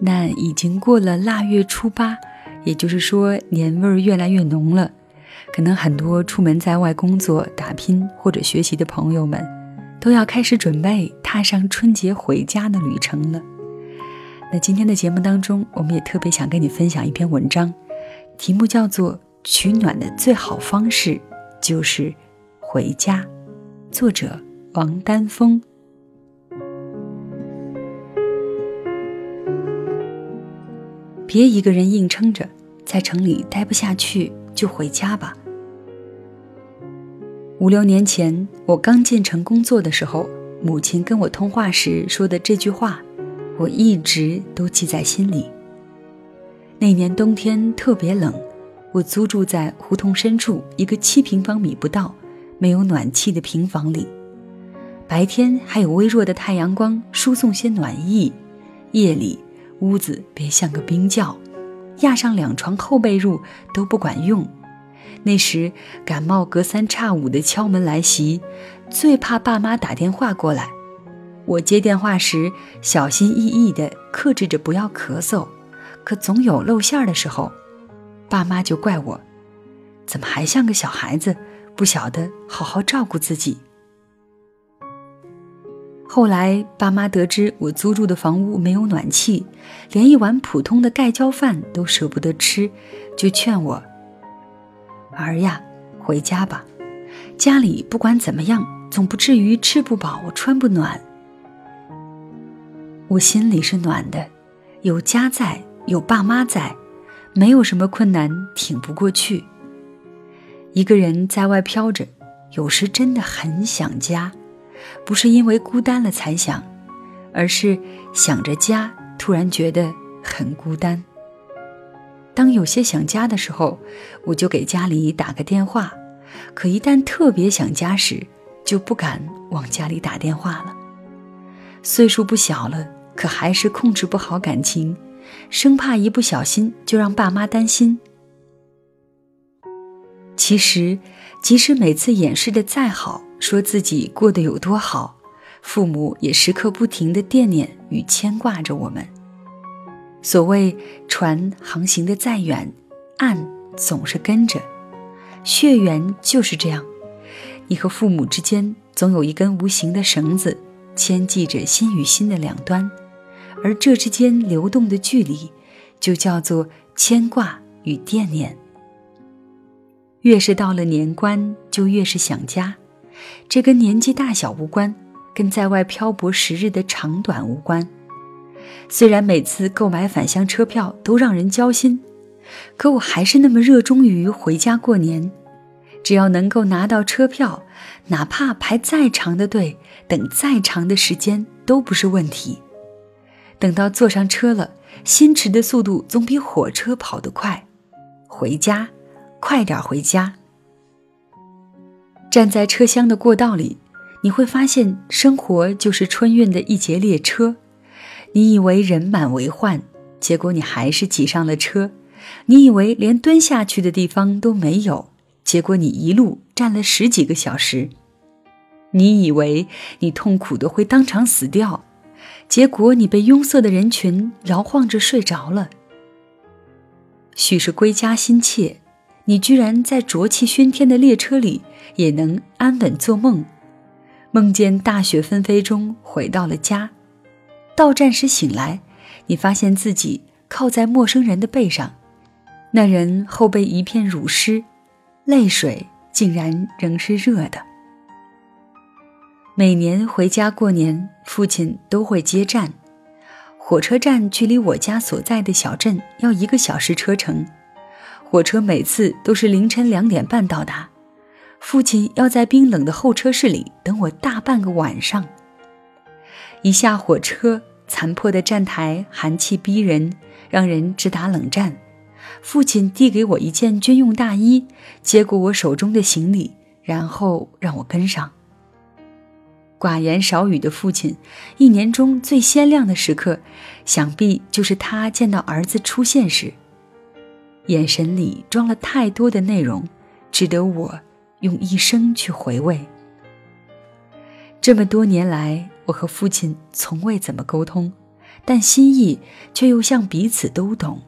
那已经过了腊月初八，也就是说年味儿越来越浓了，可能很多出门在外工作、打拼或者学习的朋友们。都要开始准备踏上春节回家的旅程了。那今天的节目当中，我们也特别想跟你分享一篇文章，题目叫做《取暖的最好方式就是回家》，作者王丹峰。别一个人硬撑着在城里待不下去，就回家吧。五六年前，我刚进城工作的时候，母亲跟我通话时说的这句话，我一直都记在心里。那年冬天特别冷，我租住在胡同深处一个七平方米不到、没有暖气的平房里。白天还有微弱的太阳光输送些暖意，夜里屋子别像个冰窖，压上两床厚被褥都不管用。那时感冒隔三差五的敲门来袭，最怕爸妈打电话过来。我接电话时小心翼翼地克制着不要咳嗽，可总有露馅的时候，爸妈就怪我，怎么还像个小孩子，不晓得好好照顾自己。后来爸妈得知我租住的房屋没有暖气，连一碗普通的盖浇饭都舍不得吃，就劝我。儿呀，回家吧，家里不管怎么样，总不至于吃不饱穿不暖。我心里是暖的，有家在，有爸妈在，没有什么困难挺不过去。一个人在外飘着，有时真的很想家，不是因为孤单了才想，而是想着家，突然觉得很孤单。当有些想家的时候，我就给家里打个电话；可一旦特别想家时，就不敢往家里打电话了。岁数不小了，可还是控制不好感情，生怕一不小心就让爸妈担心。其实，即使每次掩饰的再好，说自己过得有多好，父母也时刻不停的惦念与牵挂着我们。所谓船航行的再远，岸总是跟着。血缘就是这样，你和父母之间总有一根无形的绳子牵系着心与心的两端，而这之间流动的距离，就叫做牵挂与惦念。越是到了年关，就越是想家。这跟年纪大小无关，跟在外漂泊时日的长短无关。虽然每次购买返乡车票都让人焦心，可我还是那么热衷于回家过年。只要能够拿到车票，哪怕排再长的队，等再长的时间都不是问题。等到坐上车了，心驰的速度总比火车跑得快。回家，快点回家。站在车厢的过道里，你会发现，生活就是春运的一节列车。你以为人满为患，结果你还是挤上了车；你以为连蹲下去的地方都没有，结果你一路站了十几个小时；你以为你痛苦的会当场死掉，结果你被拥塞的人群摇晃着睡着了。许是归家心切，你居然在浊气熏天的列车里也能安稳做梦，梦见大雪纷飞中回到了家。到站时醒来，你发现自己靠在陌生人的背上，那人后背一片乳湿，泪水竟然仍是热的。每年回家过年，父亲都会接站，火车站距离我家所在的小镇要一个小时车程，火车每次都是凌晨两点半到达，父亲要在冰冷的候车室里等我大半个晚上。一下火车，残破的站台寒气逼人，让人直打冷战。父亲递给我一件军用大衣，接过我手中的行李，然后让我跟上。寡言少语的父亲，一年中最鲜亮的时刻，想必就是他见到儿子出现时，眼神里装了太多的内容，值得我用一生去回味。这么多年来，我和父亲从未怎么沟通，但心意却又像彼此都懂。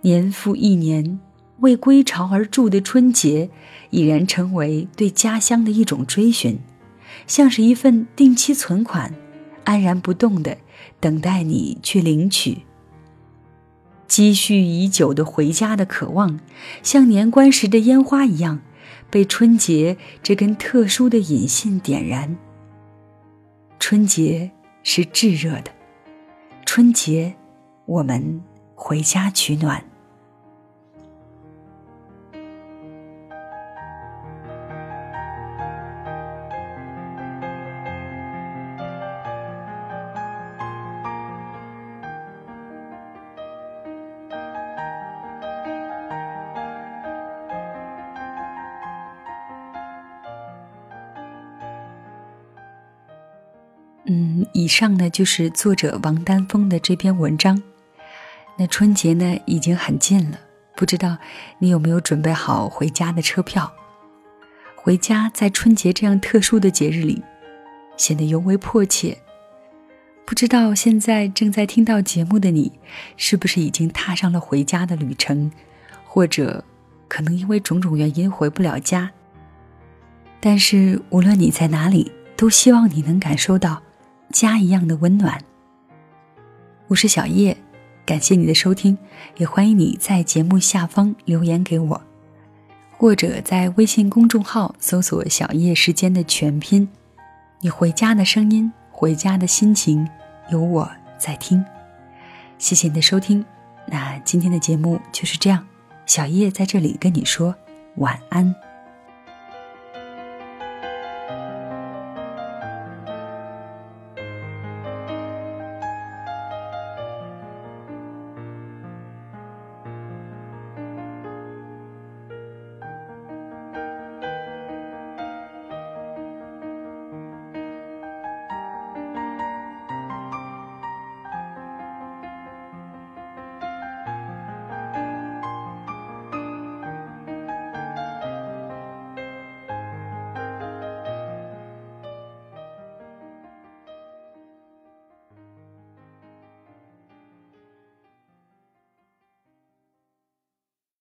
年复一年，为归巢而筑的春节，已然成为对家乡的一种追寻。像是一份定期存款，安然不动的等待你去领取。积蓄已久的回家的渴望，像年关时的烟花一样，被春节这根特殊的引线点燃。春节是炙热的，春节，我们回家取暖。嗯，以上呢就是作者王丹峰的这篇文章。那春节呢已经很近了，不知道你有没有准备好回家的车票？回家在春节这样特殊的节日里，显得尤为迫切。不知道现在正在听到节目的你，是不是已经踏上了回家的旅程，或者可能因为种种原因回不了家？但是无论你在哪里，都希望你能感受到。家一样的温暖。我是小叶，感谢你的收听，也欢迎你在节目下方留言给我，或者在微信公众号搜索“小叶时间”的全拼。你回家的声音，回家的心情，有我在听。谢谢你的收听，那今天的节目就是这样，小叶在这里跟你说晚安。